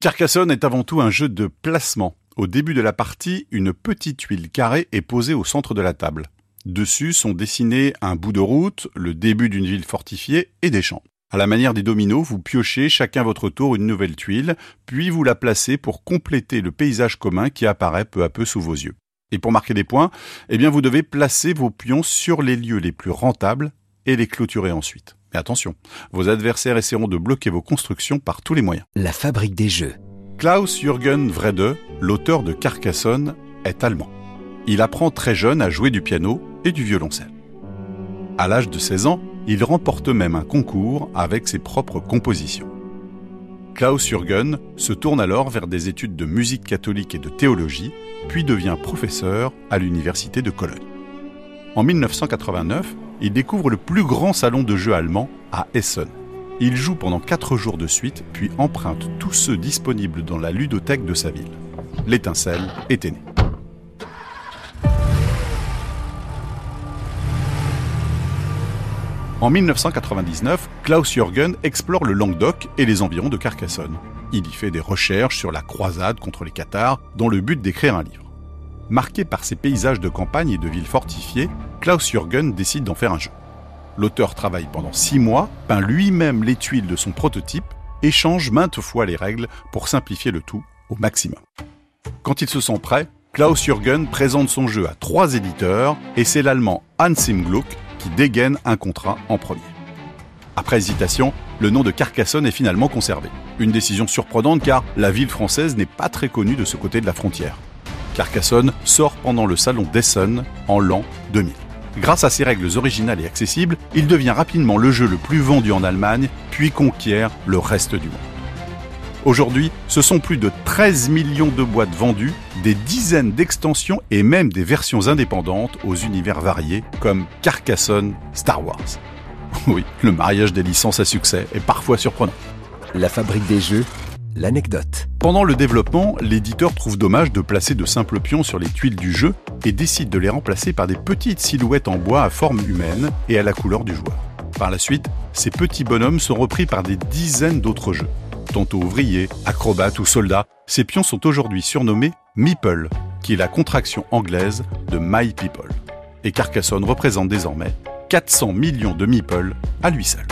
Carcassonne est avant tout un jeu de placement. Au début de la partie, une petite tuile carrée est posée au centre de la table. Dessus sont dessinés un bout de route, le début d'une ville fortifiée et des champs. À la manière des dominos, vous piochez chacun votre tour une nouvelle tuile, puis vous la placez pour compléter le paysage commun qui apparaît peu à peu sous vos yeux. Et pour marquer des points, eh bien vous devez placer vos pions sur les lieux les plus rentables et les clôturer ensuite. Mais attention, vos adversaires essaieront de bloquer vos constructions par tous les moyens. La fabrique des jeux. Klaus Jürgen Wrede, l'auteur de Carcassonne, est allemand. Il apprend très jeune à jouer du piano et du violoncelle. À l'âge de 16 ans, il remporte même un concours avec ses propres compositions. Klaus Jürgen se tourne alors vers des études de musique catholique et de théologie, puis devient professeur à l'université de Cologne. En 1989, il découvre le plus grand salon de jeux allemand à Essen. Il joue pendant 4 jours de suite, puis emprunte tous ceux disponibles dans la ludothèque de sa ville. L'étincelle était née. En 1999, Klaus Jürgen explore le Languedoc et les environs de Carcassonne. Il y fait des recherches sur la croisade contre les Cathares, dans le but d'écrire un livre. Marqué par ses paysages de campagne et de villes fortifiées, Klaus Jürgen décide d'en faire un jeu. L'auteur travaille pendant six mois, peint lui-même les tuiles de son prototype et change maintes fois les règles pour simplifier le tout au maximum. Quand il se sent prêt, Klaus Jürgen présente son jeu à trois éditeurs et c'est l'allemand Hans Gluck qui dégaine un contrat en premier. Après hésitation, le nom de Carcassonne est finalement conservé. Une décision surprenante car la ville française n'est pas très connue de ce côté de la frontière. Carcassonne sort pendant le salon d'Essen en l'an 2000. Grâce à ses règles originales et accessibles, il devient rapidement le jeu le plus vendu en Allemagne, puis conquiert le reste du monde. Aujourd'hui, ce sont plus de 13 millions de boîtes vendues, des dizaines d'extensions et même des versions indépendantes aux univers variés comme Carcassonne Star Wars. Oui, le mariage des licences à succès est parfois surprenant. La fabrique des jeux l'anecdote. Pendant le développement, l'éditeur trouve dommage de placer de simples pions sur les tuiles du jeu et décide de les remplacer par des petites silhouettes en bois à forme humaine et à la couleur du joueur. Par la suite, ces petits bonhommes sont repris par des dizaines d'autres jeux. Tantôt ouvriers, acrobates ou soldats, ces pions sont aujourd'hui surnommés Meeple, qui est la contraction anglaise de My People. Et Carcassonne représente désormais 400 millions de Meeple à lui seul.